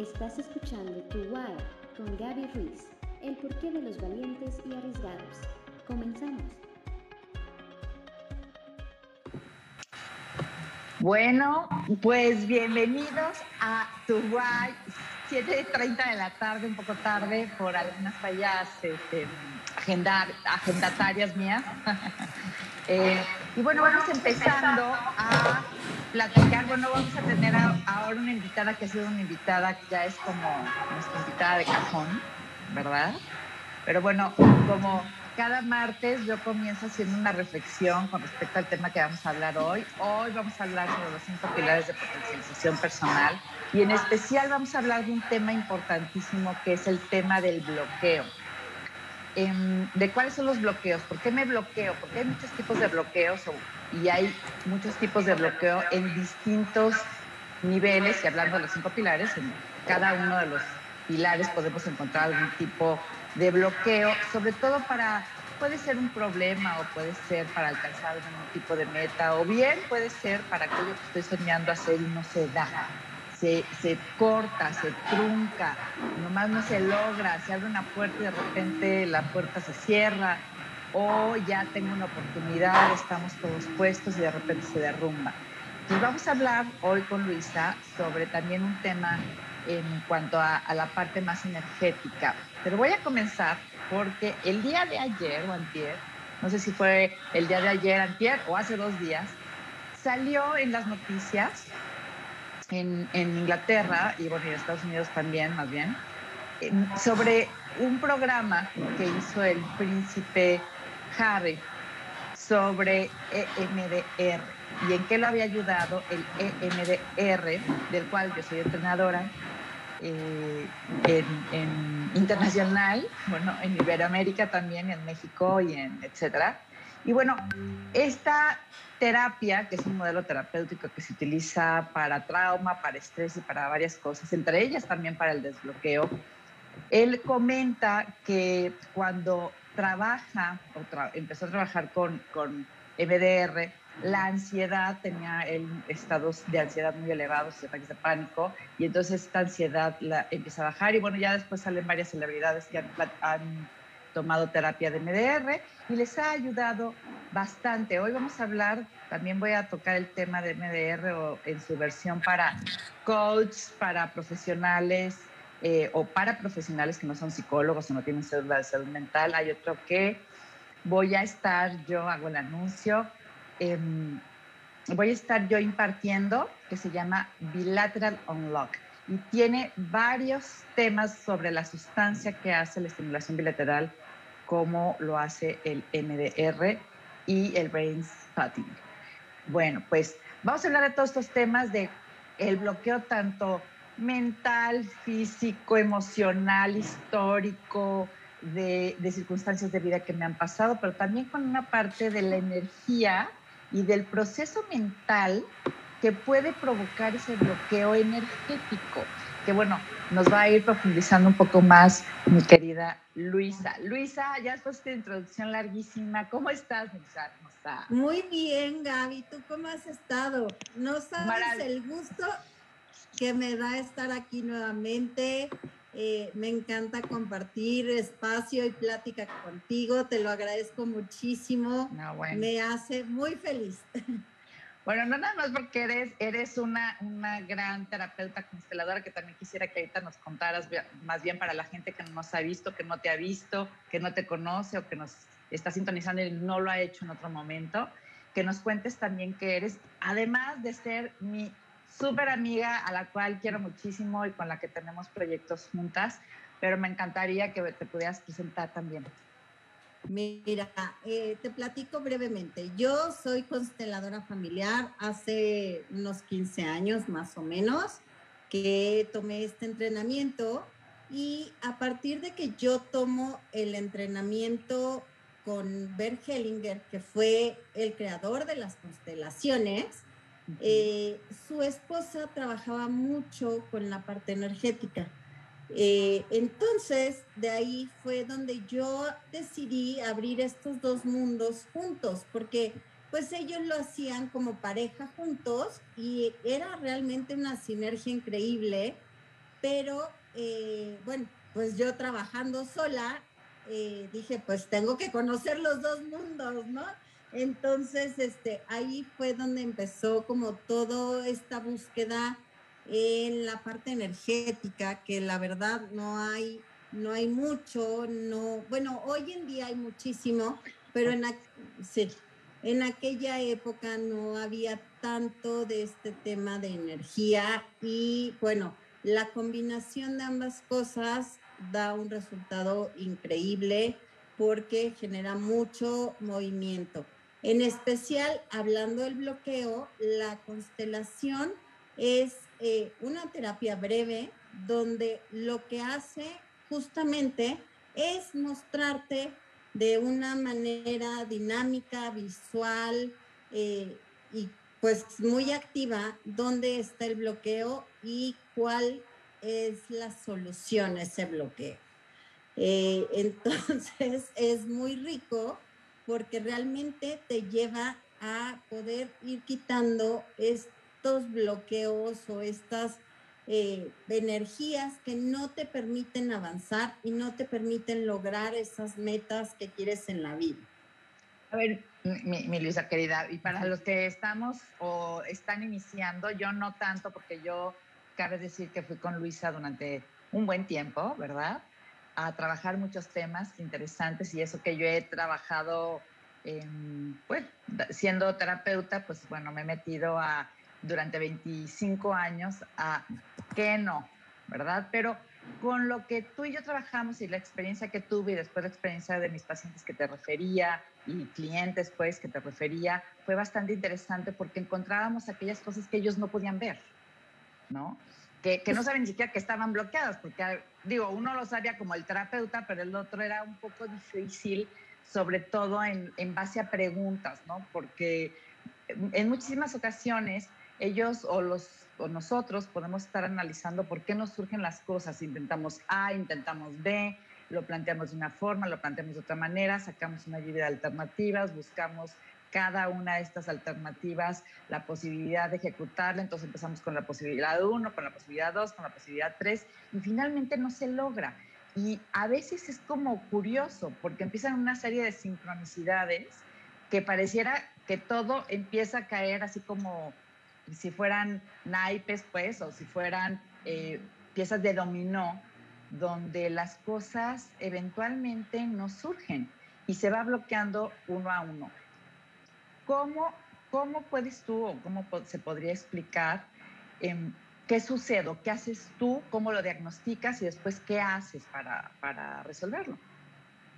Estás escuchando Tu Why con Gaby Ruiz, el porqué de los valientes y arriesgados. Comenzamos. Bueno, pues bienvenidos a Tu Why, 7.30 de la tarde, un poco tarde por algunas fallas este, agendar, agendatarias mías. Eh, y bueno, vamos empezando a platicar. Bueno, vamos a tener ahora una invitada que ha sido una invitada que ya es como nuestra invitada de cajón, ¿verdad? Pero bueno, como cada martes yo comienzo haciendo una reflexión con respecto al tema que vamos a hablar hoy. Hoy vamos a hablar sobre los cinco pilares de potencialización personal y en especial vamos a hablar de un tema importantísimo que es el tema del bloqueo. Em, de cuáles son los bloqueos, por qué me bloqueo, porque hay muchos tipos de bloqueos y hay muchos tipos de bloqueo en distintos niveles y hablando de los cinco pilares, en cada uno de los pilares podemos encontrar algún tipo de bloqueo, sobre todo para, puede ser un problema o puede ser para alcanzar algún tipo de meta o bien puede ser para aquello que estoy soñando hacer y no se da. Se, corta, se trunca, nomás no se logra, se abre una puerta y de repente la puerta se cierra, o ya tengo una oportunidad, estamos todos puestos y de repente se derrumba. Entonces vamos a hablar hoy con Luisa sobre también un tema en cuanto a, a la parte más energética. Pero voy a comenzar porque el día de ayer o antier, no sé si fue el día de ayer, antier o hace dos días, salió en las noticias en, Inglaterra y bueno, en Estados Unidos también, más bien, sobre un programa que hizo el príncipe Harry sobre EMDR y en qué lo había ayudado el EMDR, del cual yo soy entrenadora eh, internacional, bueno, en Iberoamérica también, en México y en etcétera. Y bueno, esta terapia, que es un modelo terapéutico que se utiliza para trauma, para estrés y para varias cosas, entre ellas también para el desbloqueo, él comenta que cuando trabaja, o empezó a trabajar con, con MDR, la ansiedad tenía estados de ansiedad muy elevados, ataques de pánico, y entonces esta ansiedad la empieza a bajar, y bueno, ya después salen varias celebridades que han, tomado terapia de MDR y les ha ayudado bastante. Hoy vamos a hablar, también voy a tocar el tema de MDR o en su versión para coach, para profesionales eh, o para profesionales que no son psicólogos o no tienen cédula de salud mental. Hay otro que voy a estar, yo hago el anuncio, em, voy a estar yo impartiendo que se llama Bilateral Unlock y tiene varios temas sobre la sustancia que hace la estimulación bilateral, como lo hace el MDR y el brain spotting. Bueno, pues vamos a hablar de todos estos temas de el bloqueo tanto mental, físico, emocional, histórico, de, de, circunstancias de vida que me han pasado, pero también con una parte de la energía y del proceso mental que puede provocar ese bloqueo energético, que bueno, nos va a ir profundizando un poco más mi querida Luisa. Luisa, ya después de introducción larguísima, ¿cómo estás, Luisa? Muy bien, Gaby, ¿tú cómo has estado? No sabes el gusto que me da estar aquí nuevamente. Eh, me encanta compartir espacio y plática contigo, te lo agradezco muchísimo. Me hace muy feliz. Bueno, no nada más porque eres, eres una, una gran terapeuta consteladora que también quisiera que ahorita nos contaras, más bien para la gente que no nos ha visto, que no te ha visto, que no te conoce o que nos está sintonizando y no lo ha hecho en otro momento, que nos cuentes también que eres, además de ser mi súper amiga a la cual quiero muchísimo y con la que tenemos proyectos juntas, pero me encantaría que te pudieras presentar también. Mira, eh, te platico brevemente. Yo soy consteladora familiar hace unos 15 años más o menos que tomé este entrenamiento y a partir de que yo tomo el entrenamiento con Bert Hellinger, que fue el creador de las constelaciones, eh, su esposa trabajaba mucho con la parte energética. Eh, entonces, de ahí fue donde yo decidí abrir estos dos mundos juntos, porque pues ellos lo hacían como pareja juntos y era realmente una sinergia increíble pero eh, bueno, pues yo trabajando sola, dije, pues tengo que conocer los dos mundos, ¿no? Entonces, este, ahí fue donde empezó como toda esta búsqueda en la parte energética, que la verdad no hay, no hay mucho, no, bueno, hoy en día hay muchísimo, pero en, en aquella época no había tanto de este tema de energía y bueno, la combinación de ambas cosas da un resultado increíble porque genera mucho movimiento. En especial, hablando del bloqueo, la constelación es eh, una terapia breve donde lo que hace justamente es mostrarte de una manera dinámica, visual eh, y pues muy activa dónde está el bloqueo y cuál es la solución a ese bloqueo. Eh, entonces es muy rico porque realmente te lleva a poder ir quitando estos bloqueos o estas eh, energías que no te permiten avanzar y no te permiten lograr esas metas que quieres en la vida. A ver, mi, mi, Luisa querida, y para los que estamos o están iniciando, yo no tanto porque yo cabe decir que fui con Luisa durante un buen tiempo, ¿verdad? A trabajar muchos temas interesantes y eso que yo he trabajado, pues, siendo terapeuta, pues bueno, me he metido a, durante 25 años a qué no, ¿verdad? Pero con lo que tú y yo trabajamos y la experiencia que tuve y después la experiencia de mis pacientes que te refería y clientes pues que te refería, fue bastante interesante porque encontrábamos aquellas cosas que ellos no podían ver, ¿no? Que, que, no saben ni siquiera que estaban bloqueadas, porque digo, uno lo sabía como el terapeuta, pero el otro era un poco difícil, sobre todo en, en base a preguntas, ¿no? Porque en muchísimas ocasiones ellos o, los, o nosotros podemos estar analizando por qué nos surgen las cosas. Intentamos A, intentamos B, lo planteamos de una forma, lo planteamos de otra manera, sacamos una lluvia de alternativas, buscamos cada una de estas alternativas la posibilidad de ejecutarla. Entonces empezamos con la posibilidad 1, con la posibilidad 2, con la posibilidad 3 y finalmente no se logra. Y a veces es como curioso porque empiezan una serie de sincronicidades que pareciera que todo empieza a caer así como si fueran naipes, pues, o si fueran eh, piezas de dominó, donde las cosas eventualmente no surgen y se va bloqueando uno a uno. ¿Cómo, cómo puedes tú o cómo se podría explicar em, qué sucede, qué haces tú, cómo lo diagnosticas y después qué haces para, para resolverlo?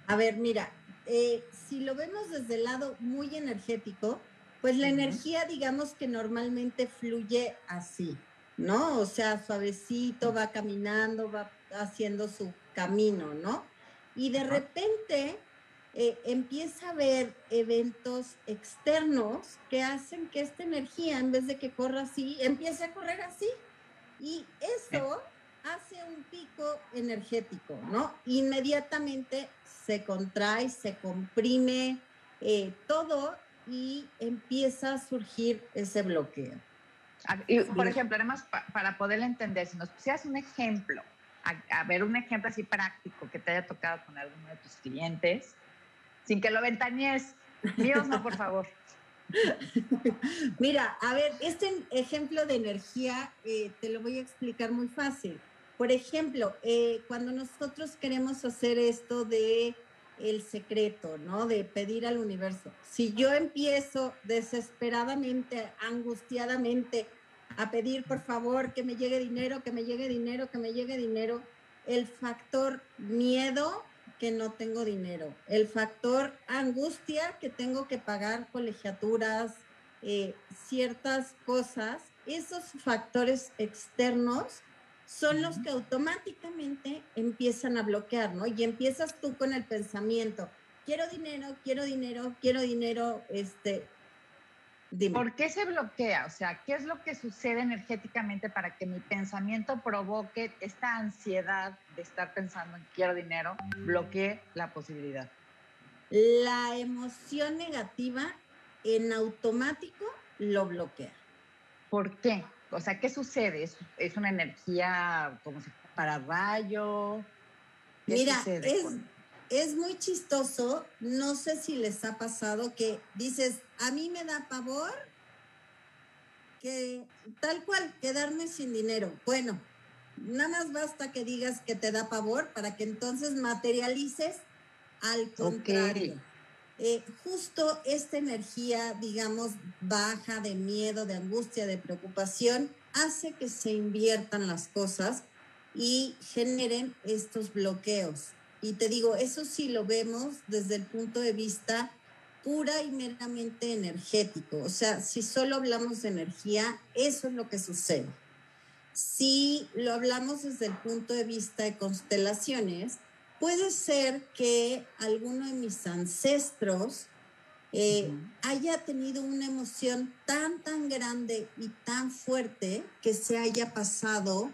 A ver, mira, eh, si lo vemos desde el lado muy energético, pues la energía, digamos que normalmente fluye así, ¿no? O sea, suavecito, va caminando, va haciendo su camino, ¿no? Y de repente eh, empieza a haber eventos externos que hacen que esta energía, en vez de que corra así, empiece a correr así. Y eso hace un pico energético, ¿no? Inmediatamente se contrae, se comprime eh, todo y empieza a surgir ese bloqueo. Y, por ejemplo, además, para poder entender, si nos pusieras un ejemplo, a, a, ver un ejemplo así práctico que te haya tocado con alguno de tus clientes, sin que lo ventañes. Míos no, por favor. Mira, a ver, este ejemplo de energía eh, te lo voy a explicar muy fácil. Por ejemplo, eh, cuando nosotros queremos hacer esto de el secreto, ¿no? De pedir al universo. Si yo empiezo desesperadamente, angustiadamente a pedir, por favor, que me llegue dinero, que me llegue dinero, que me llegue dinero, el factor miedo que no tengo dinero, el factor angustia que tengo que pagar colegiaturas, eh, ciertas cosas, esos factores externos son los que automáticamente empiezan a bloquear, ¿no? Y empiezas tú con el pensamiento, quiero dinero, quiero dinero, quiero dinero, este... Dime. ¿Por qué se bloquea? O sea, ¿qué es lo que sucede energéticamente para que mi pensamiento provoque esta ansiedad de estar pensando en quiero dinero, bloquee la posibilidad? La emoción negativa en automático lo bloquea. ¿Por qué? o sea, ¿qué sucede? ¿Es, una energía como si para rayo? Mira, es, es muy chistoso. No sé si les ha pasado que dices, a mí me da pavor que tal cual, quedarme sin dinero. Bueno, nada más basta que digas que te da pavor para que entonces materialices al contrario. Eh, justo esta energía, digamos, baja de miedo, de angustia, de preocupación, hace que se inviertan las cosas y generen estos bloqueos. Y te digo, eso sí lo vemos desde el punto de vista pura y meramente energético. O sea, si solo hablamos de energía, eso es lo que sucede. Si lo hablamos desde el punto de vista de constelaciones, puede ser que alguno de mis ancestros eh, haya tenido una emoción tan, tan grande y tan fuerte que se haya pasado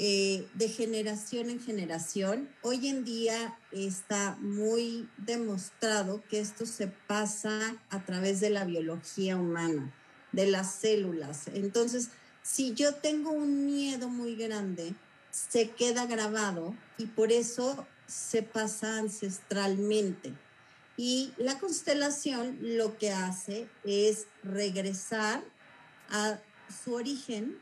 eh, de generación en generación. Hoy en día está muy demostrado que esto se pasa a través de la biología humana, de las células. Entonces, si yo tengo un miedo muy grande, se queda grabado y por eso se pasa ancestralmente. Y la constelación lo que hace es regresar a su origen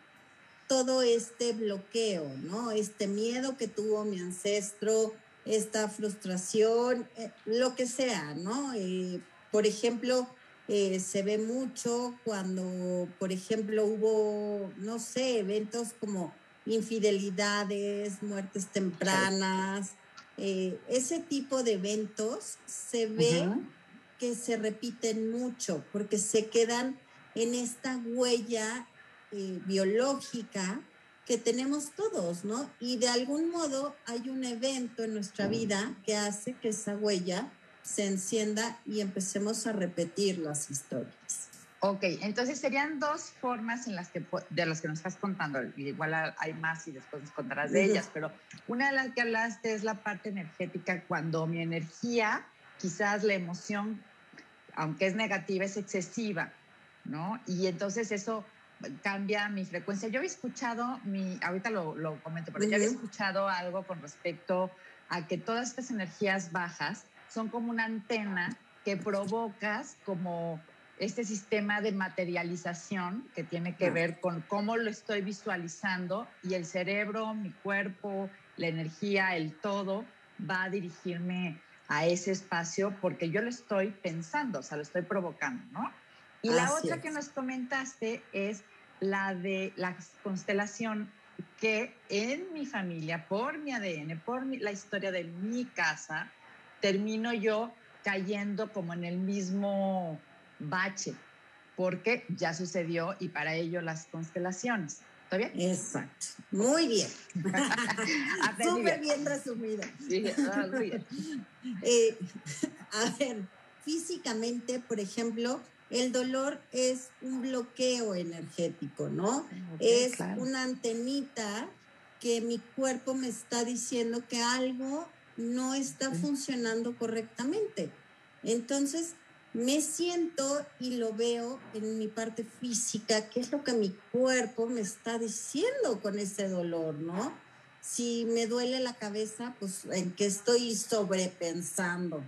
todo este bloqueo, ¿no? Este miedo que tuvo mi ancestro, esta frustración, eh, lo que sea, ¿no? Eh, por ejemplo, eh, se ve mucho cuando, por ejemplo, hubo, no sé, eventos como infidelidades, muertes tempranas, ese tipo de eventos se ve que se repiten mucho porque se quedan en esta huella eh, biológica que tenemos todos, ¿no? Y de algún modo hay un evento en nuestra vida que hace que esa huella se encienda y empecemos a repetir las historias. Ok, entonces serían dos formas en las que, de las que nos estás contando. Igual hay más y después nos contarás de ellas, pero una de las que hablaste es la parte energética, cuando mi energía, quizás la emoción, aunque es negativa, es excesiva, ¿no? Y entonces eso cambia mi frecuencia. Yo había escuchado, mi, ahorita lo, lo comento, pero yo había escuchado algo con respecto a que todas estas energías bajas son como una antena que provocas como este sistema de materialización que tiene que ver con cómo lo estoy visualizando y el cerebro, mi cuerpo, la energía, el todo va a dirigirme a ese espacio porque yo lo estoy pensando, o sea, lo estoy provocando, ¿no? Y la otra que nos comentaste es la de la constelación que en mi familia, por mi ADN, por la historia de mi casa, termino yo cayendo como en el mismo bache, porque ya sucedió y para ello las constelaciones. ¿Está bien? Exacto. Muy bien. Súper bien resumido. Sí, muy bien. Eh, a ver, físicamente, por ejemplo, el dolor es un bloqueo energético, ¿no? es una antenita que mi cuerpo me está diciendo que algo no está funcionando correctamente. Entonces, me siento y lo veo en mi parte física, qué es lo que mi cuerpo me está diciendo con ese dolor, ¿no? Si me duele la cabeza, pues en qué estoy sobrepensando,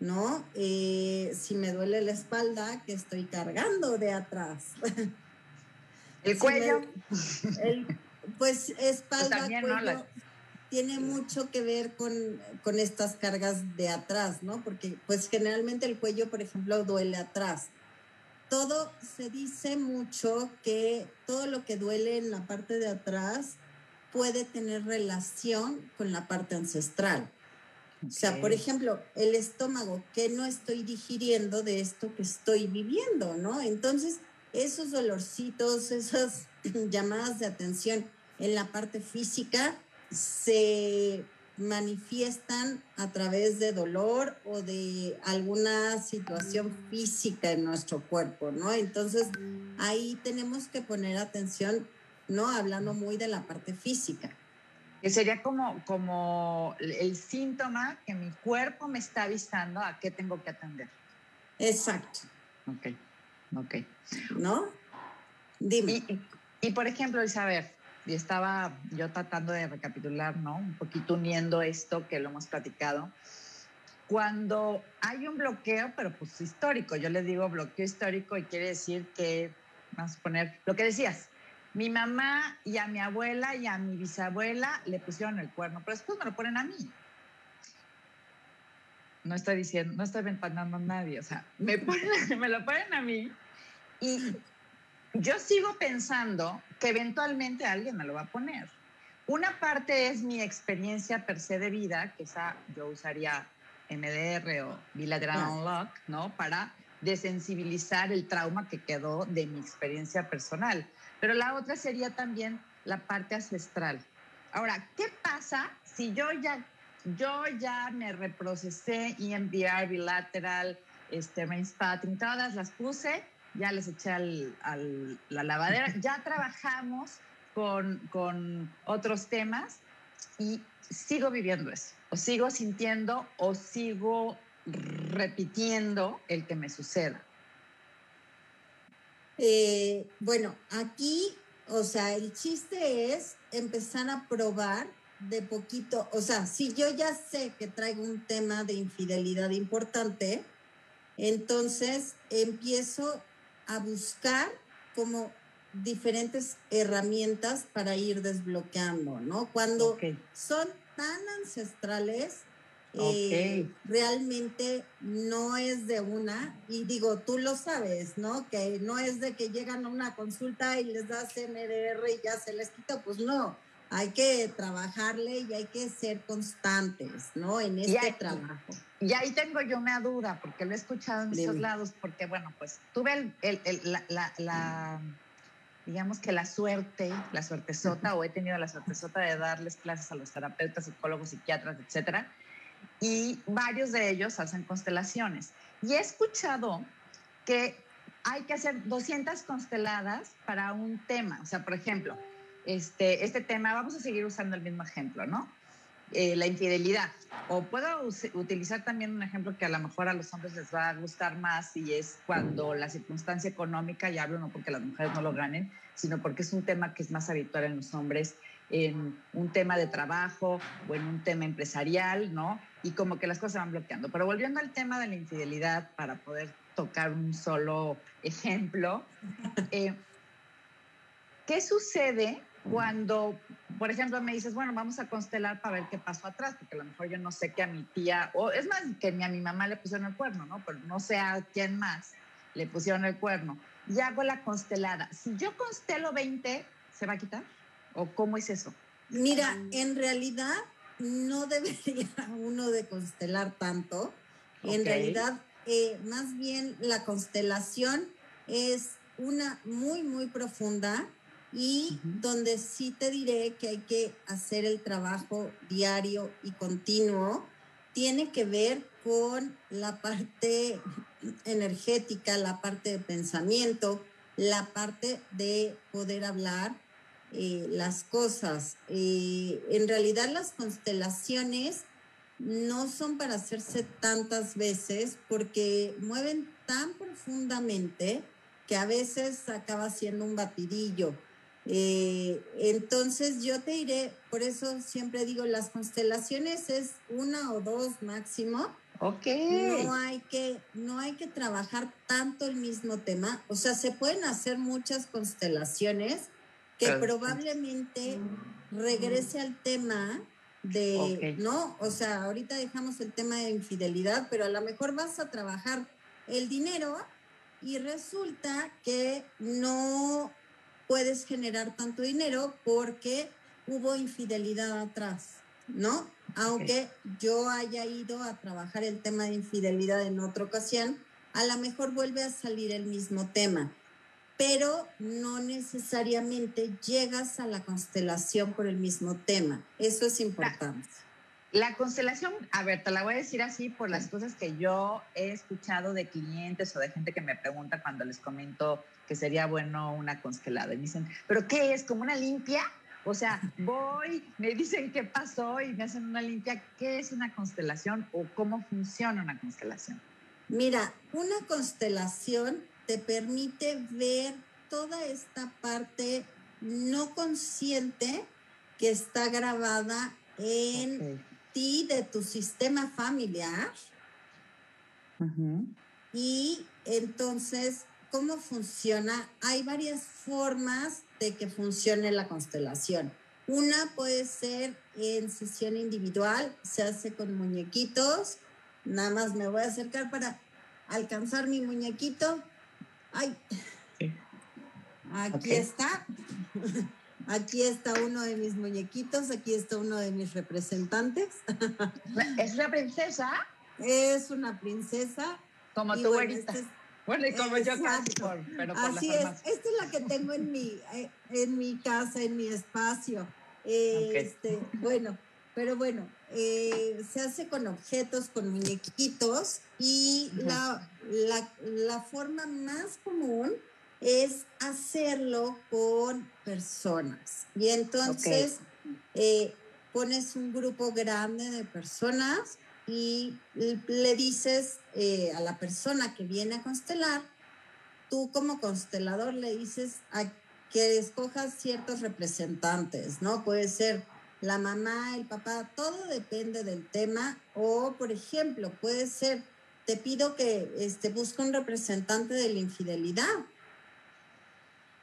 ¿no? Eh, si me duele la espalda, que estoy cargando de atrás. El cuello. pues espalda, cuello tiene mucho que ver con, con, estas cargas de atrás, ¿no? Porque pues generalmente el cuello, por ejemplo, duele atrás. Todo se dice mucho que todo lo que duele en la parte de atrás puede tener relación con la parte ancestral. O sea, por ejemplo, el estómago, que no estoy digiriendo de esto que estoy viviendo, ¿no? Entonces, esos dolorcitos, esas llamadas de atención en la parte física, se manifiestan a través de dolor o de alguna situación física en nuestro cuerpo, ¿no? Entonces, ahí tenemos que poner atención, ¿no? Hablando muy de la parte física. Que sería como, como el síntoma que mi cuerpo me está avisando a qué tengo que atender. Exacto. Ok, ok. ¿No? Dime. Y por ejemplo, Isabel, y estaba yo tratando de recapitular, ¿no? Un poquito uniendo esto que lo hemos platicado. Cuando hay un bloqueo, pero pues histórico, yo le digo bloqueo histórico y quiere decir que, vamos a poner lo que decías, mi mamá y a mi abuela y a mi bisabuela le pusieron el cuerno, pero después me lo ponen a mí. No estoy diciendo, no estoy ventanando a nadie, o sea, me, me lo ponen a mí y yo sigo pensando que eventualmente alguien me lo va a poner. Una parte es mi experiencia per se de vida, que esa yo usaría MDR o Bilateral Unlock, ¿no? Para desensibilizar el trauma que quedó de mi experiencia personal. Pero la otra sería también la parte ancestral. Ahora, ¿qué pasa si yo ya, yo ya me reprocesé EMDR, bilateral, este, Spatting, todas las puse, ya les eché al, la lavadera, ya trabajamos con, con otros temas y sigo viviendo eso, o sigo sintiendo o sigo repitiendo el que me suceda. Eh, bueno, aquí, o sea, el chiste es empezar a probar de poquito, o sea, si yo ya sé que traigo un tema de infidelidad importante, entonces empiezo a buscar como diferentes herramientas para ir desbloqueando, ¿no? Cuando son tan ancestrales, eh, realmente no es de una, y digo, tú lo sabes, ¿no? Que no es de que llegan a una consulta y les das MDR y ya se les quita, pues no, hay que trabajarle y hay que ser constantes, ¿no? En este trabajo. Y ahí tengo yo una duda, porque lo he escuchado en muchos lados, porque bueno, pues tuve el, la, digamos que la suerte, la suerte sota, o he tenido la suerte sota de darles clases a los terapeutas, psicólogos, psiquiatras, etcétera y varios de ellos hacen constelaciones. Y he escuchado que hay que hacer 200 consteladas para un tema. O sea, por ejemplo, este, este tema, vamos a seguir usando el mismo ejemplo, ¿no? Eh, la infidelidad. O puedo utilizar también un ejemplo que a lo mejor a los hombres les va a gustar más y es cuando la circunstancia económica, y hablo no porque las mujeres no lo ganen, sino porque es un tema que es más habitual en los hombres, en un tema de trabajo o en un tema empresarial, ¿no? Y como que las cosas se van bloqueando. Pero volviendo al tema de la infidelidad, para poder tocar un solo ejemplo, eh, ¿qué sucede cuando, por ejemplo, me dices, bueno, vamos a constelar para ver qué pasó atrás? Porque a lo mejor yo no sé que a mi tía, o es más, que a mi mamá le pusieron el cuerno, ¿no? Pero no sé a quién más le pusieron el cuerno. Y hago la constelada. Si yo constelo 20, ¿se va a quitar? ¿O cómo es eso? Mira, en realidad no debería uno de constelar tanto. En realidad, eh, más bien la constelación es una muy, muy profunda y donde sí te diré que hay que hacer el trabajo diario y continuo, tiene que ver con la parte energética, la parte de pensamiento, la parte de poder hablar eh, las cosas. Eh, en realidad las constelaciones no son para hacerse tantas veces porque mueven tan profundamente que a veces acaba siendo un batidillo. Eh, entonces yo te diré, por eso siempre digo, las constelaciones es una o dos máximo. Ok. No hay que, no hay que trabajar tanto el mismo tema. O sea, se pueden hacer muchas constelaciones, que probablemente regrese al tema de, ¿no? O sea, ahorita dejamos el tema de infidelidad, pero a lo mejor vas a trabajar el dinero y resulta que no puedes generar tanto dinero porque hubo infidelidad atrás, ¿no? Aunque yo haya ido a trabajar el tema de infidelidad en otra ocasión, a lo mejor vuelve a salir el mismo tema pero no necesariamente llegas a la constelación por el mismo tema. Eso es importante. La, constelación, a ver, te la voy a decir así por las cosas que yo he escuchado de clientes o de gente que me pregunta cuando les comento que sería bueno una constelada. Y me dicen, ¿pero qué es? ¿Como una limpia? O sea, voy, me dicen qué pasó y me hacen una limpia. ¿Qué es una constelación o cómo funciona una constelación? Mira, una constelación te permite ver toda esta parte no consciente que está grabada en ti, de tu sistema familiar. Y entonces, ¿cómo funciona? Hay varias formas de que funcione la constelación. Una puede ser en sesión individual, se hace con muñequitos. Nada más me voy a acercar para alcanzar mi muñequito. Ay, aquí está. Aquí está uno de mis muñequitos, aquí está uno de mis representantes. ¿Es una princesa? Es una princesa. Como tú bueno, ahorita. Este bueno, y como yo casi pero por Así es, esta es la que tengo en mi, eh, en mi casa, en mi espacio. Este, bueno, pero bueno, eh, se hace con objetos, con muñequitos y la, la, forma más común es hacerlo con personas. Y entonces eh, pones un grupo grande de personas y le dices eh, a la persona que viene a constelar, tú como constelador le dices a que escojas ciertos representantes, ¿no? Puede ser la mamá, el papá, todo depende del tema. O, por ejemplo, puede ser, te pido que este, busque un representante de la infidelidad.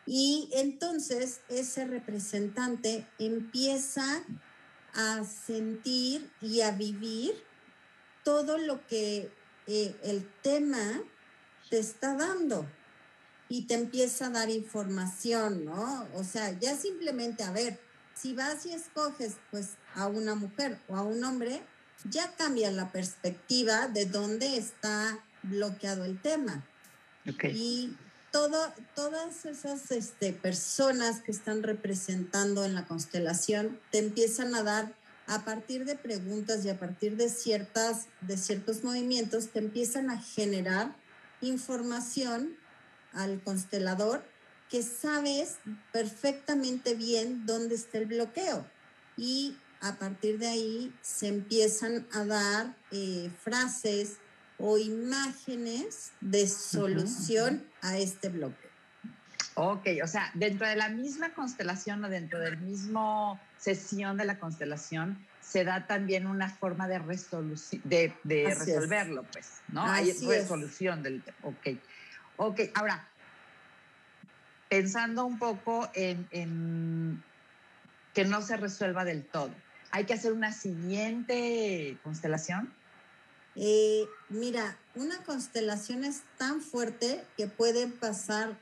Y entonces ese representante empieza a sentir y a vivir todo lo que eh, el tema te está dando y te empieza a dar información, ¿no? O sea, ya simplemente, a ver, si vas y escoges pues a una mujer o a un hombre, ya cambia la perspectiva de dónde está bloqueado el tema. Y todo, todas esas este, personas que están representando en la constelación te empiezan a dar a partir de preguntas y a partir de, ciertas, de ciertos movimientos, te empiezan a generar información al constelador que sabes perfectamente bien dónde está el bloqueo. Y a partir de ahí se empiezan a dar eh, frases o imágenes de solución a este bloqueo. Ok, o sea, dentro de la misma constelación o dentro del mismo sesión de la constelación, se da también una forma de, de, de resolverlo, pues, ¿no? Hay resolución del tema. Ok. Ok, ahora, pensando un poco en, que no se resuelva del todo, ¿hay que hacer una siguiente constelación? Eh, mira, una constelación es tan fuerte que puede pasar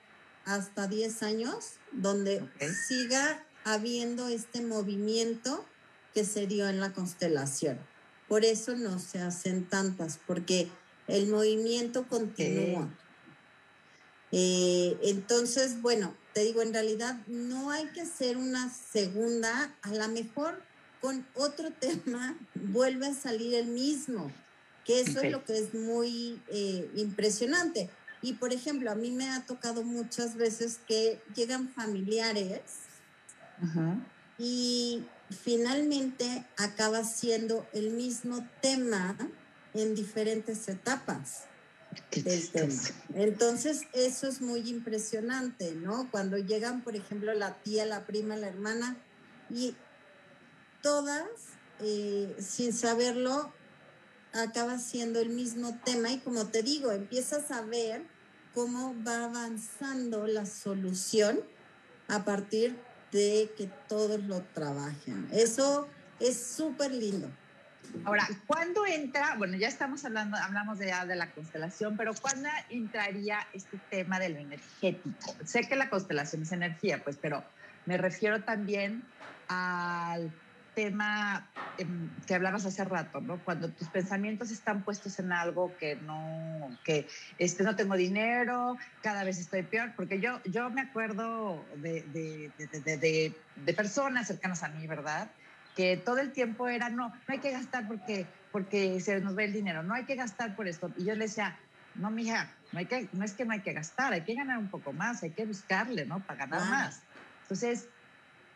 hasta 10 años donde siga habiendo este movimiento que se dio en la constelación. Por eso no se hacen tantas, porque el movimiento continúa. Eh, entonces, bueno, te digo, en realidad no hay que hacer una segunda, a lo mejor con otro tema vuelve a salir el mismo, que eso es lo que es muy eh, impresionante. Y por ejemplo, a mí me ha tocado muchas veces que llegan familiares y finalmente acaba siendo el mismo tema en diferentes etapas tema. Entonces, eso es muy impresionante, ¿no? Cuando llegan, por ejemplo, la tía, la prima, la hermana, y todas, eh, sin saberlo, acaba siendo el mismo tema y como te digo, empiezas a ver cómo va avanzando la solución a partir de que todos lo trabajen. Eso es súper lindo. Ahora, ¿cuándo entra? Bueno, ya estamos hablando, hablamos de, de la constelación, pero ¿cuándo entraría este tema de lo energético? Sé que la constelación es energía, pues, pero me refiero también al tema em, que hablabas hace rato, ¿no? Cuando tus pensamientos están puestos en algo que no, que este, no tengo dinero, cada vez estoy peor, porque yo, yo me acuerdo de, de, de, personas cercanas a mí, ¿verdad? Que todo el tiempo era, no, no hay que gastar porque, porque se nos ve el dinero, no hay que gastar por esto. Y yo le decía, no, mija, no, hay que, no es que no hay que gastar, hay que ganar un poco más, hay que buscarle, ¿no? Para ganar más. Entonces,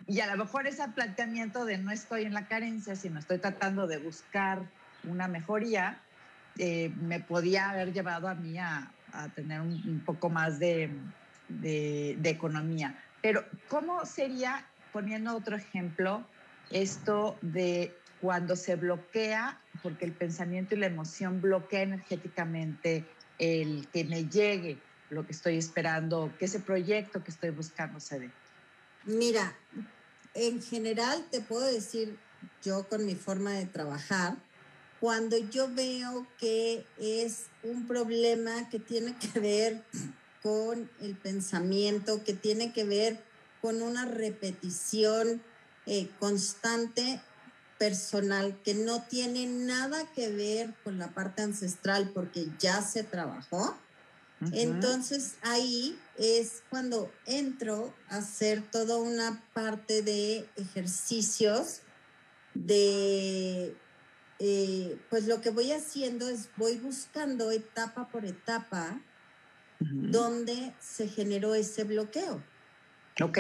y a lo mejor ese planteamiento de no estoy en la carencia, sino estoy tratando de buscar una mejoría, eh, me podía haber llevado a mí a, a tener un, poco más de, de, economía. Pero, ¿cómo sería, poniendo otro ejemplo, esto de cuando se bloquea, porque el pensamiento y la emoción bloquea energéticamente el que me llegue lo que estoy esperando, que ese proyecto que estoy buscando se dé? Mira, en general te puedo decir, yo con mi forma de trabajar, cuando yo veo que es un problema que tiene que ver con el pensamiento, que tiene que ver con una repetición eh, constante personal que no tiene nada que ver con la parte ancestral porque ya se trabajó. Entonces ahí es cuando entro a hacer toda una parte de ejercicios de, eh, pues lo que voy haciendo es voy buscando etapa por etapa donde se generó ese bloqueo. Ok.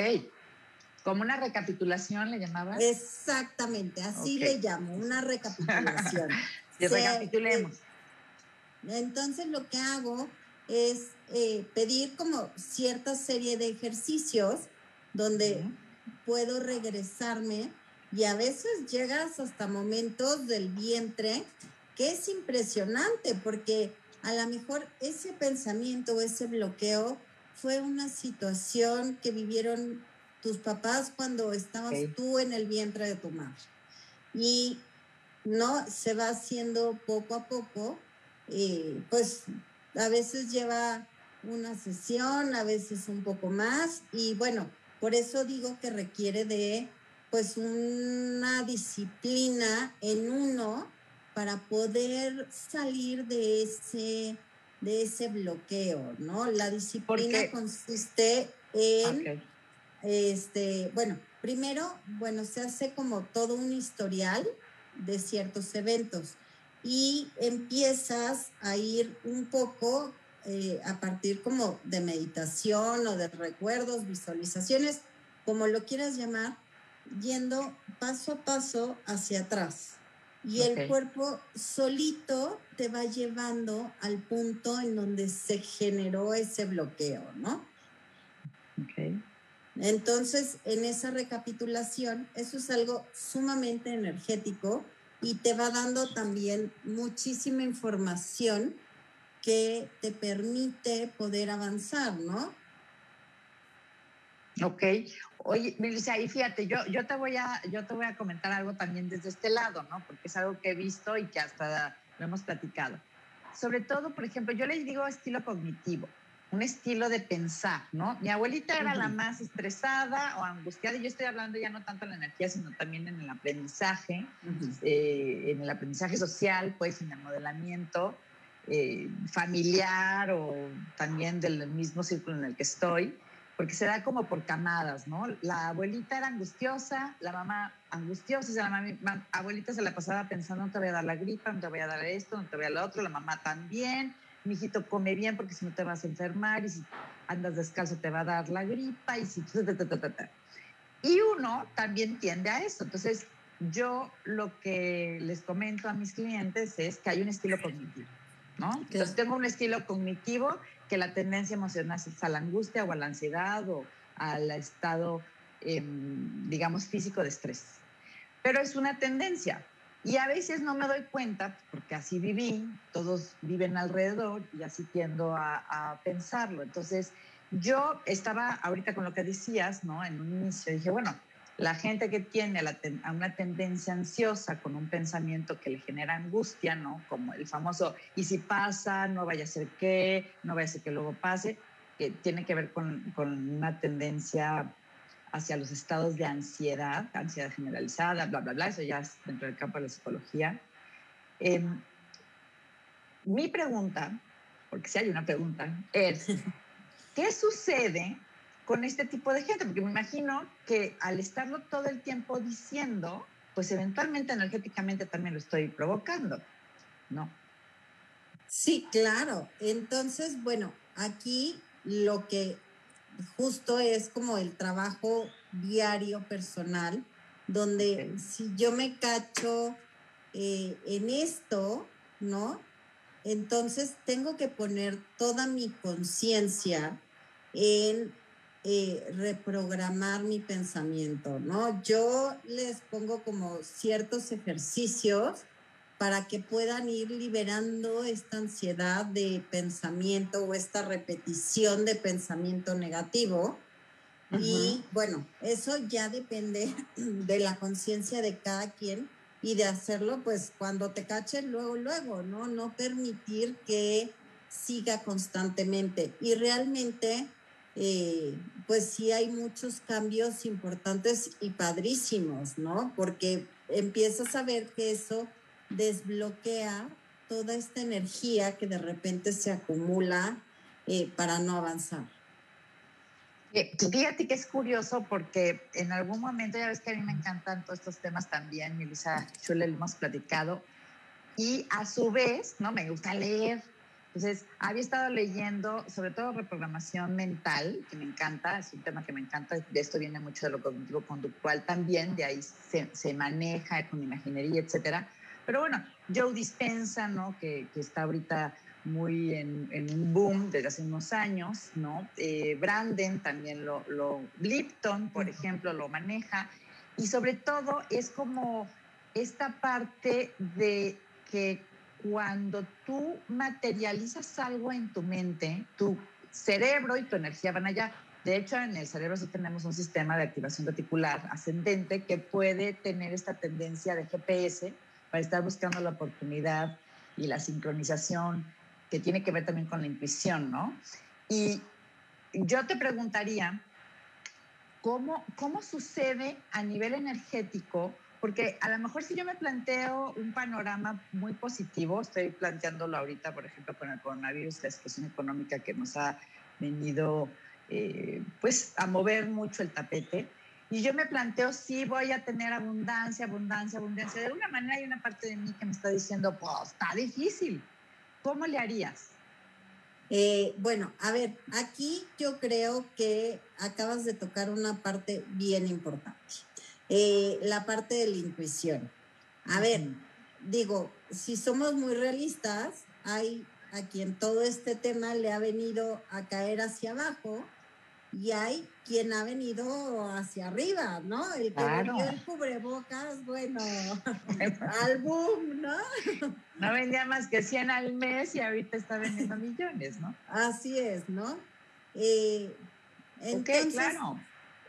Como una recapitulación le llamaba. Exactamente, así le llamo, una recapitulación. recapitulemos. entonces lo que hago es eh, pedir como cierta serie de ejercicios donde puedo regresarme y a veces llegas hasta momentos del vientre que es impresionante porque a lo mejor ese pensamiento o ese bloqueo fue una situación que vivieron tus papás cuando estabas tú en el vientre de tu madre. Y no se va haciendo poco a poco, eh, pues a veces lleva una sesión, a veces un poco más, y bueno, por eso digo que requiere de pues una disciplina en uno para poder salir de ese, de ese bloqueo, ¿no? La disciplina consiste en, este, bueno, primero, bueno, se hace como todo un historial de ciertos eventos y empiezas a ir un poco eh, a partir como de meditación o de recuerdos, visualizaciones, como lo quieras llamar, yendo paso a paso hacia atrás. Y el cuerpo solito te va llevando al punto en donde se generó ese bloqueo, ¿no? Okay. Entonces, en esa recapitulación, eso es algo sumamente energético y te va dando también muchísima información que te permite poder avanzar, ¿no? Ok. Oye, Melissa, y fíjate, yo, yo, te voy a, yo te voy a comentar algo también desde este lado, ¿no? Porque es algo que he visto y que hasta lo hemos platicado. Sobre todo, por ejemplo, yo les digo estilo cognitivo, un estilo de pensar, ¿no? Mi abuelita era la más estresada o angustiada, y yo estoy hablando ya no tanto en la energía, sino también en el aprendizaje, eh, en el aprendizaje social, pues en el modelamiento eh, familiar o también del mismo círculo en el que estoy porque se da como por camadas, ¿no? La abuelita era angustiosa, la mamá angustiosa, la mamá, abuelita se la pasaba pensando, no te voy a dar la gripa, no te voy a dar esto, no te voy a dar lo otro, la mamá también, mi hijito come bien porque si no te vas a enfermar y si andas descalzo te va a dar la gripa y si... Y uno también tiende a eso. Entonces, yo lo que les comento a mis clientes es que hay un estilo cognitivo, ¿no? Entonces, tengo un estilo cognitivo que la tendencia emocional es a la angustia o a la ansiedad o al estado, em, digamos, físico de estrés. Pero es una tendencia. Y a veces no me doy cuenta, porque así viví, todos viven alrededor y así tiendo a, pensarlo. Entonces, yo estaba ahorita con lo que decías, ¿no? En un inicio dije, bueno, la gente que tiene a una tendencia ansiosa con un pensamiento que le genera angustia, ¿no? Como el famoso, y si pasa, no vaya a ser qué, no vaya a ser que luego pase, que tiene que ver con, con una tendencia hacia los estados de ansiedad, ansiedad generalizada, bla, bla, bla, eso ya es dentro del campo de la psicología. Em, mi pregunta, porque si hay una pregunta, es, ¿qué sucede con este tipo de gente, porque me imagino que al estarlo todo el tiempo diciendo, pues eventualmente energéticamente también lo estoy provocando, ¿no? Sí, claro. Entonces, bueno, aquí lo que justo es como el trabajo diario personal, donde si yo me cacho eh, en esto, ¿no? Entonces tengo que poner toda mi conciencia en eh, reprogramar mi pensamiento, ¿no? Yo les pongo como ciertos ejercicios para que puedan ir liberando esta ansiedad de pensamiento o esta repetición de pensamiento negativo. Y bueno, eso ya depende de la conciencia de cada quien y de hacerlo pues cuando te cachen luego, luego, ¿no? No permitir que siga constantemente. Y realmente, eh, pues sí hay muchos cambios importantes y padrísimos, ¿no? Porque empiezas a ver que eso desbloquea toda esta energía que de repente se acumula eh, para no avanzar. Eh, fíjate que es curioso porque en algún momento, ya ves que a mí me encantan todos estos temas también, Melissa Schule, lo hemos platicado, y a su vez, ¿no? Me gusta leer. Entonces, había estado leyendo sobre todo reprogramación mental, que me encanta, es un tema que me encanta, de esto viene mucho de lo cognitivo conductual también, de ahí se, se maneja con imaginería, etcétera. Pero bueno, Joe Dispensa, ¿no? Que, que está ahorita muy en, en, un boom desde hace unos años, ¿no? Eh, Branden también lo, lo, Lipton, por ejemplo, lo maneja. Y sobre todo es como esta parte de que cuando tú materializas algo en tu mente, tu cerebro y tu energía van allá. De hecho, en el cerebro sí tenemos un sistema de activación reticular ascendente que puede tener esta tendencia de GPS, para estar buscando la oportunidad y la sincronización que tiene que ver también con la intuición, ¿no? Y yo te preguntaría, ¿cómo, cómo sucede a nivel energético? Porque a lo mejor si yo me planteo un panorama muy positivo, estoy planteándolo ahorita, por ejemplo, con el coronavirus, la situación económica que nos ha venido eh, pues a mover mucho el tapete, y yo me planteo, sí, voy a tener abundancia, abundancia, abundancia. De alguna manera hay una parte de mí que me está diciendo, pues está difícil. ¿Cómo le harías? Eh, bueno, a ver, aquí yo creo que acabas de tocar una parte bien importante, eh, la parte de la intuición. A ver, digo, si somos muy realistas, hay a quien todo este tema le ha venido a caer hacia abajo y hay quien ha venido hacia arriba, ¿no? El que claro. el cubrebocas, bueno, al boom, ¿no? No vendía más que 100 al mes y ahorita está vendiendo millones, ¿no? Así es, ¿no? Eh, entonces, claro.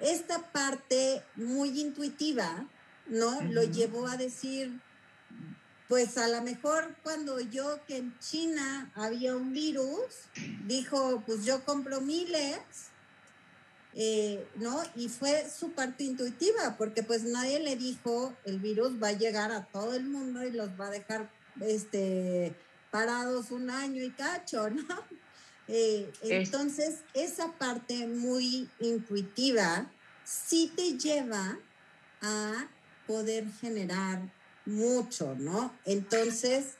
esta parte muy intuitiva, ¿no? Lo llevó a decir, pues a lo mejor cuando yo que en China había un virus, dijo, pues yo compro miles eh, ¿no? Y fue su parte intuitiva, porque pues nadie le dijo el virus va a llegar a todo el mundo y los va a dejar este, parados un año y cacho, ¿no? Eh, entonces, esa parte muy intuitiva sí te lleva a poder generar mucho, ¿no? Entonces,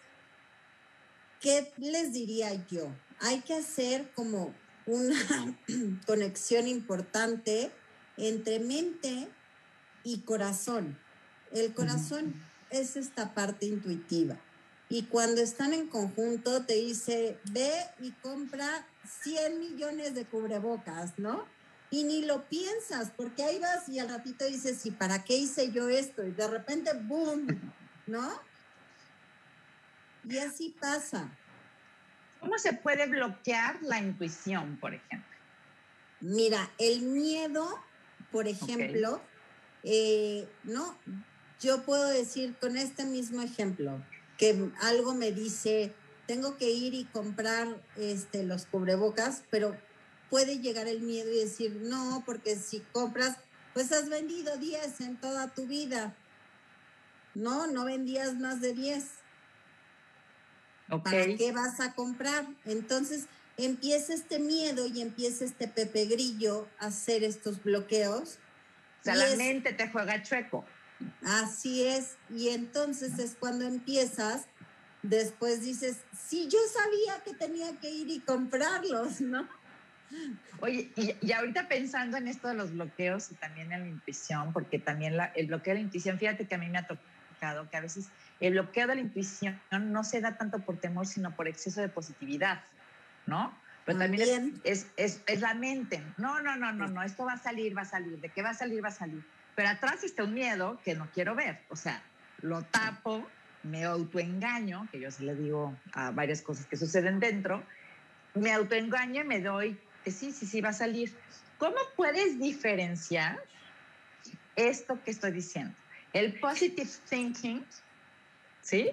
¿qué les diría yo? Hay que hacer como una conexión importante entre mente y corazón. El corazón es esta parte intuitiva. Y cuando están en conjunto, te dice, ve y compra 100 millones de cubrebocas, ¿no? Y ni lo piensas, porque ahí vas y al ratito dices, ¿y para qué hice yo esto? Y de repente, ¡boom! ¿No? Y así pasa. ¿Cómo se puede bloquear la intuición, por ejemplo? Mira, el miedo, por ejemplo, eh, no, yo puedo decir con este mismo ejemplo que algo me dice, tengo que ir y comprar este, los cubrebocas, pero puede llegar el miedo y decir, no, porque si compras, pues has vendido 10 en toda tu vida. No, no vendías más de 10. ¿Para qué vas a comprar? Entonces empieza este miedo y empieza este Pepe Grillo a hacer estos bloqueos. O sea, la mente te juega chueco. Así es. Y entonces es cuando empiezas, después dices, sí, yo sabía que tenía que ir y comprarlos, ¿no? Oye, y, ahorita pensando en esto de los bloqueos y también en la intuición, porque también el bloqueo de la intuición, fíjate que a mí me ha tocado que a veces el bloqueo de la intuición no se da tanto por temor, sino por exceso de positividad, ¿no? pero también, Es, es, es, la mente. No, no, no, no, no, esto va a salir, va a salir, de qué va a salir, va a salir. Pero atrás está un miedo que no quiero ver, o sea, lo tapo, me autoengaño, que yo sí le digo a varias cosas que suceden dentro, me autoengaño y me doy que sí, sí, sí va a salir. ¿Cómo puedes diferenciar esto que estoy diciendo? El positive thinking, ¿sí?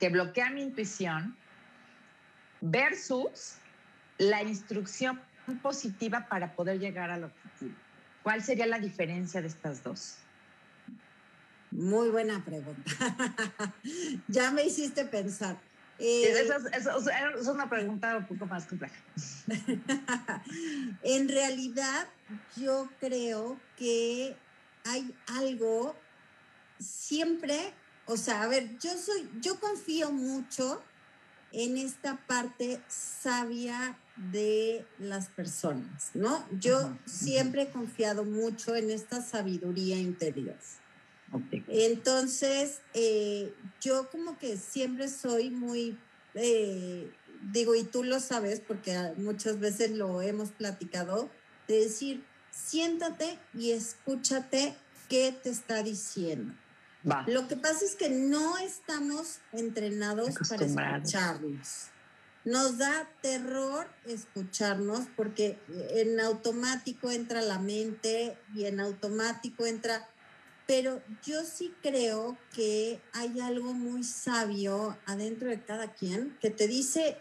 Que bloquea mi intuición versus la instrucción positiva para poder llegar al objetivo. ¿Cuál sería la diferencia de estas dos? Muy buena pregunta. ya me hiciste pensar. Eh, es una pregunta un poco más compleja. en realidad, yo creo que hay algo siempre, o sea, a ver, yo soy, yo confío mucho en esta parte sabia de las personas, ¿no? Yo siempre he confiado mucho en esta sabiduría interior. Entonces, eh, yo como que siempre soy muy, eh, digo, y tú lo sabes porque muchas veces lo hemos platicado, de decir, siéntate y escúchate qué te está diciendo. Lo que pasa es que no estamos entrenados para escucharnos. Nos da terror escucharnos porque en automático entra la mente y en automático entra pero yo sí creo que hay algo muy sabio adentro de cada quien que te dice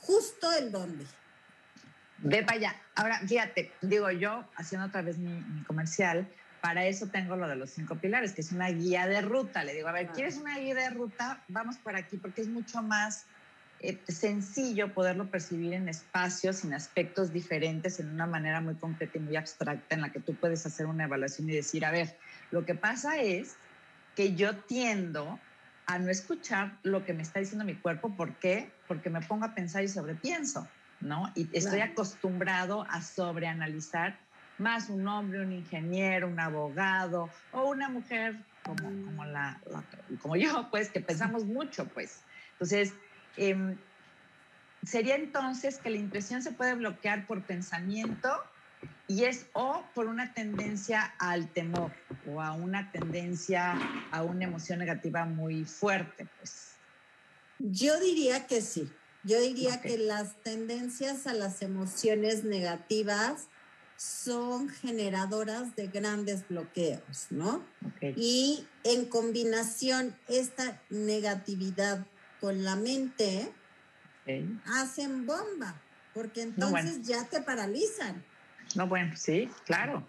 justo el dónde. Ve para allá. Ahora, fíjate, digo yo, haciendo otra vez mi, comercial, para eso tengo lo de los cinco pilares, que es una guía de ruta. Le digo, a ver, ¿quieres una guía de ruta? Vamos por aquí, porque es mucho más eh, sencillo poderlo percibir en espacios, en aspectos diferentes, en una manera muy concreta y muy abstracta, en la que tú puedes hacer una evaluación y decir, a ver, lo que pasa es que yo tiendo a no escuchar lo que me está diciendo mi cuerpo. ¿Por qué? Porque me pongo a pensar y sobrepienso, ¿no? Y estoy acostumbrado a sobreanalizar más un hombre, un ingeniero, un abogado o una mujer como, como, la, como yo, pues, que pensamos mucho, pues. Entonces, em, sería entonces que la impresión se puede bloquear por pensamiento y es o por una tendencia al temor o a una tendencia a una emoción negativa muy fuerte, pues. Yo diría que sí. Yo diría que las tendencias a las emociones negativas son generadoras de grandes bloqueos, ¿no? Y en combinación esta negatividad con la mente hacen bomba, porque entonces ya te paralizan. No, bueno, sí, claro.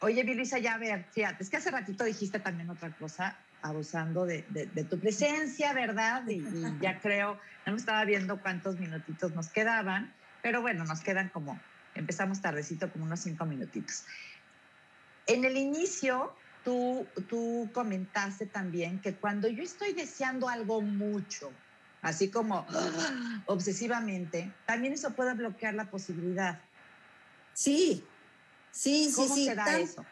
Oye, Bilisa, ya a ver, fíjate, es que hace ratito dijiste también otra cosa, abusando de, tu presencia, ¿verdad? Y, ya creo, no me estaba viendo cuántos minutitos nos quedaban, pero bueno, nos quedan como, empezamos tardecito, como unos cinco minutitos. En el inicio, tú, tú comentaste también que cuando yo estoy deseando algo mucho, así como obsesivamente, también eso puede bloquear la posibilidad. Sí, sí, sí, sí. Se da eso?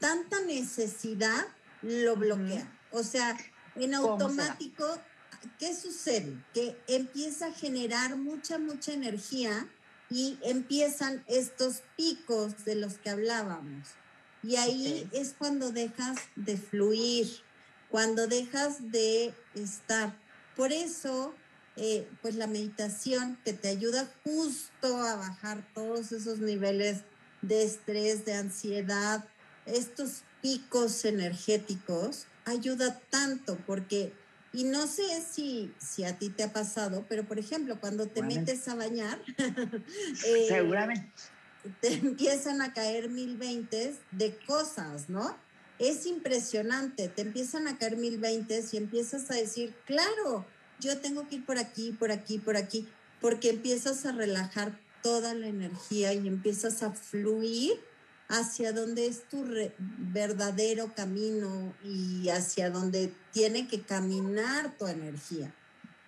Tanta necesidad lo bloquea. O sea, en automático, ¿qué sucede? Que empieza a generar mucha, mucha energía y empiezan estos picos de los que hablábamos. Y ahí es cuando dejas de fluir, cuando dejas de estar. Por eso, eh, pues la meditación que te ayuda justo a bajar todos esos niveles de estrés, de ansiedad, estos picos energéticos, ayuda tanto porque, y no sé si, si a ti te ha pasado, pero por ejemplo, cuando te metes a bañar, eh, seguramente te empiezan a caer mil veintes de cosas, ¿no? es impresionante, te empiezan a caer mil veintes y empiezas a decir, claro, yo tengo que ir por aquí, por aquí, por aquí, porque empiezas a relajar toda la energía y empiezas a fluir hacia donde es tu verdadero camino y hacia donde tiene que caminar tu energía.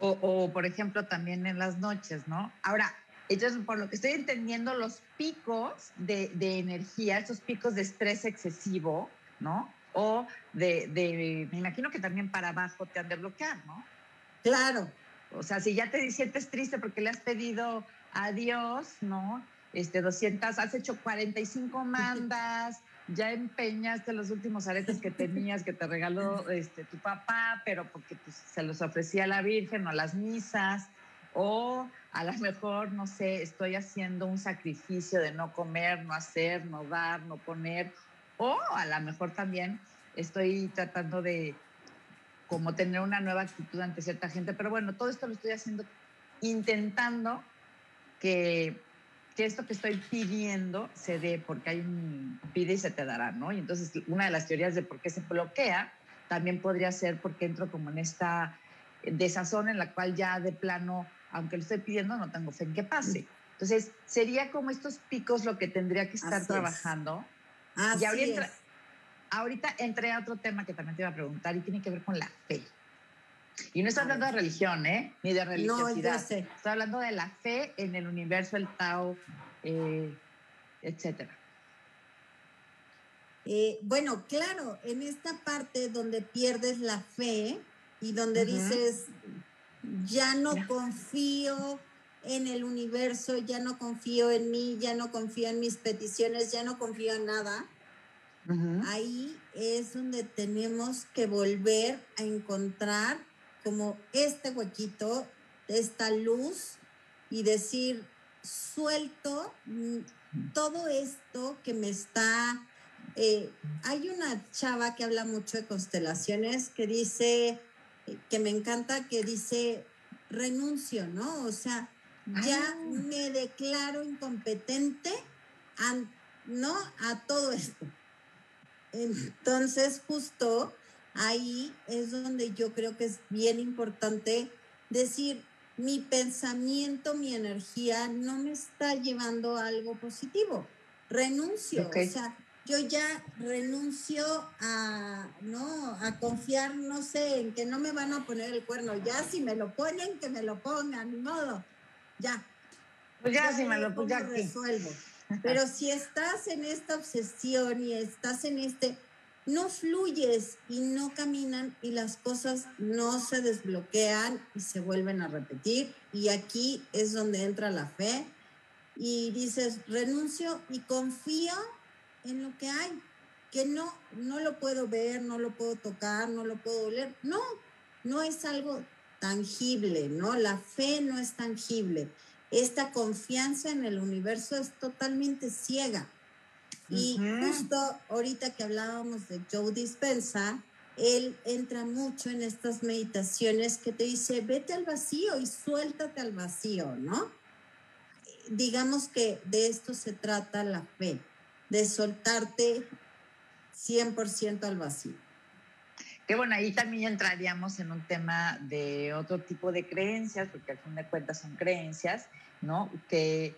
O, por ejemplo, también en las noches, ¿no? Ahora, entonces, por lo que estoy entendiendo, los picos de, de energía, esos picos de estrés excesivo, ¿no? O de, me imagino que también para abajo te han de bloquear, ¿no? Claro, O sea, si ya te sientes triste porque le has pedido a Dios, ¿no? Este, 200, has hecho 45 mandas, ya empeñaste los últimos aretes que tenías que te regaló este, tu papá, pero porque pues, se los ofrecía a la Virgen o las misas, o a lo mejor, no sé, estoy haciendo un sacrificio de no comer, no hacer, no dar, no poner, o a lo mejor también estoy tratando de como tener una nueva actitud ante cierta gente, pero bueno, todo esto lo estoy haciendo intentando que, que esto que estoy pidiendo se dé, porque hay un pide y se te dará, ¿no? Y entonces una de las teorías de por qué se bloquea también podría ser porque entro como en esta desazón en la cual ya de plano, aunque lo estoy pidiendo, no tengo fe en que pase. Entonces, sería como estos picos lo que tendría que estar trabajando. Así y ahorita, ahorita entré a otro tema que también te iba a preguntar y tiene que ver con la fe. Y no estoy hablando de religión, ¿eh? Ni de religiosidad. No, sé. Estoy hablando de la fe en el universo, el Tao, eh, etcétera. Eh, bueno, claro, en esta parte donde pierdes la fe y donde dices, ya no confío en el universo, ya no confío en mí, ya no confío en mis peticiones, ya no confío en nada, ahí es donde tenemos que volver a encontrar como este huequito, esta luz y decir, suelto todo esto que me está... Eh, hay una chava que habla mucho de constelaciones que dice, que me encanta, que dice, renuncio, ¿no? O sea, ya ah. me declaro incompetente, ¿no? A todo esto. Entonces, justo ahí es donde yo creo que es bien importante decir, mi pensamiento, mi energía no me está llevando a algo positivo. Renuncio, o sea, yo ya renuncio a, ¿no? A confiar, no sé, en que no me van a poner el cuerno. Ya si me lo ponen, que me lo pongan, ni modo. Ya. Pues ya, si me lo pongo, resuelvo. Pero si estás en esta obsesión y estás en este, no fluyes y no caminan y las cosas no se desbloquean y se vuelven a repetir. Y aquí es donde entra la fe y dices, renuncio y confío en lo que hay, que no, no lo puedo ver, no lo puedo tocar, no lo puedo oler. No, no es algo tangible, ¿no? La fe no es tangible esta confianza en el universo es totalmente ciega. Y justo ahorita que hablábamos de Joe Dispensa, él entra mucho en estas meditaciones que te dice, vete al vacío y suéltate al vacío, ¿no? Digamos que de esto se trata la fe, de soltarte 100% al vacío. Que bueno, ahí también entraríamos en un tema de otro tipo de creencias, porque al fin de cuentas son creencias, ¿no? Que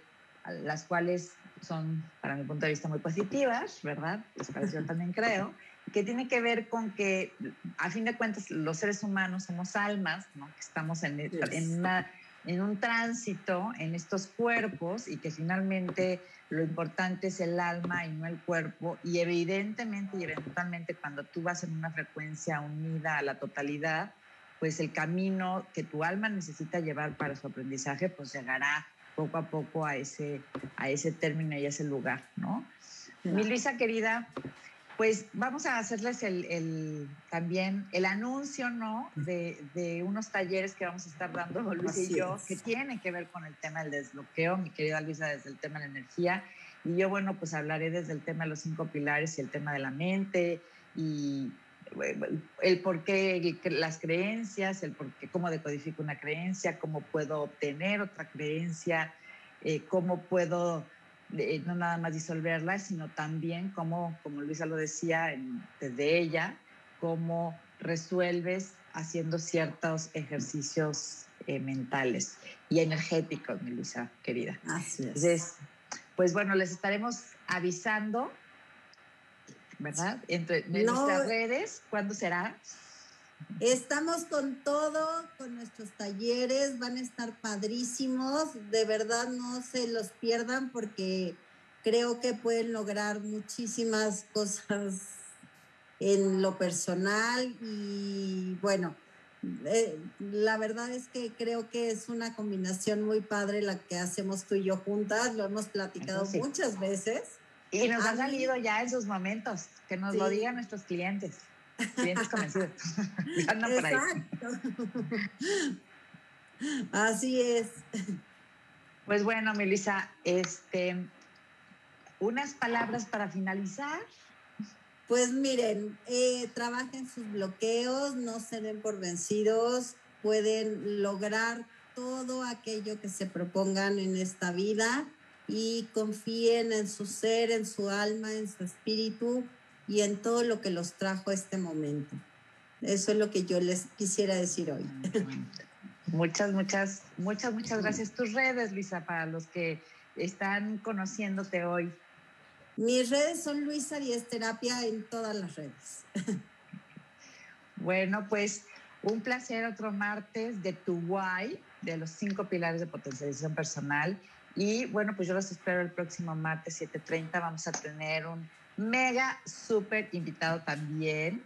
las cuales son, para mi punto de vista, muy positivas, ¿verdad? Pues para yo también creo, que tiene que ver con que, a fin de cuentas, los seres humanos somos almas, ¿no? Que estamos en, en una en un tránsito en estos cuerpos y que finalmente lo importante es el alma y no el cuerpo. Y evidentemente y eventualmente cuando tú vas en una frecuencia unida a la totalidad, pues el camino que tu alma necesita llevar para su aprendizaje, pues llegará poco a poco a ese, a ese término y a ese lugar, ¿no? Mi Luisa querida, pues vamos a hacerles el, también el anuncio, ¿no? De, unos talleres que vamos a estar dando Luis y yo, que tienen que ver con el tema del desbloqueo, mi querida Luisa, desde el tema de la energía. Y yo, bueno, pues hablaré desde el tema de los cinco pilares y el tema de la mente y el por qué las creencias, el por qué, cómo decodifico una creencia, cómo puedo obtener otra creencia, eh, cómo puedo no nada más disolverla, sino también como, como Luisa lo decía desde ella, cómo resuelves haciendo ciertos ejercicios eh, mentales y energéticos, mi Luisa, querida. Así es. Entonces, pues bueno, les estaremos avisando, ¿verdad? Entre nuestras redes, ¿cuándo será? Estamos con todo, con nuestros talleres, van a estar padrísimos, de verdad no se los pierdan porque creo que pueden lograr muchísimas cosas en lo personal y bueno, Eh, la verdad es que creo que es una combinación muy padre la que hacemos tú y yo juntas, lo hemos platicado muchas veces. Y nos ha salido ya esos momentos, que nos lo digan nuestros clientes, clientes convencidos. Exacto. Así es. Pues bueno, Melissa, este, unas palabras para finalizar. Pues miren, eh, trabajen sus bloqueos, no se den por vencidos, pueden lograr todo aquello que se propongan en esta vida y confíen en su ser, en su alma, en su espíritu y en todo lo que los trajo a este momento. Eso es lo que yo les quisiera decir hoy. Muchas, muchas, muchas, muchas gracias. Tus redes, Luisa, para los que están conociéndote hoy. Mis redes son Luisa Arias Terapia en todas las redes. Bueno, pues un placer otro martes de tu guay, de los cinco pilares de potencialización personal. Y bueno, pues yo los espero el próximo martes 7.30. Vamos a tener un mega, súper invitado también,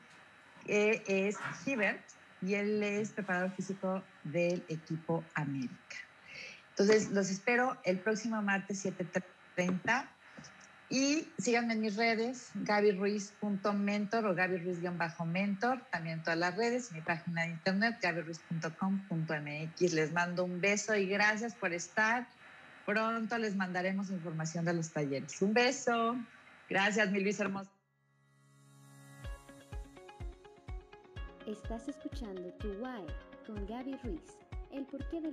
que es Hibert, y él es preparador físico del equipo América. Entonces, los espero el próximo martes 7.30 y síganme en mis redes, gabyruiz.mentor o gabyruiz-mentor, también en todas las redes, mi página de internet, gabyruiz.com.mx. Les mando un beso y gracias por estar. Pronto les mandaremos información de los talleres. Un beso. Gracias, mi Luis. Estás escuchando Tu Why con Gaby Ruiz, el porqué de los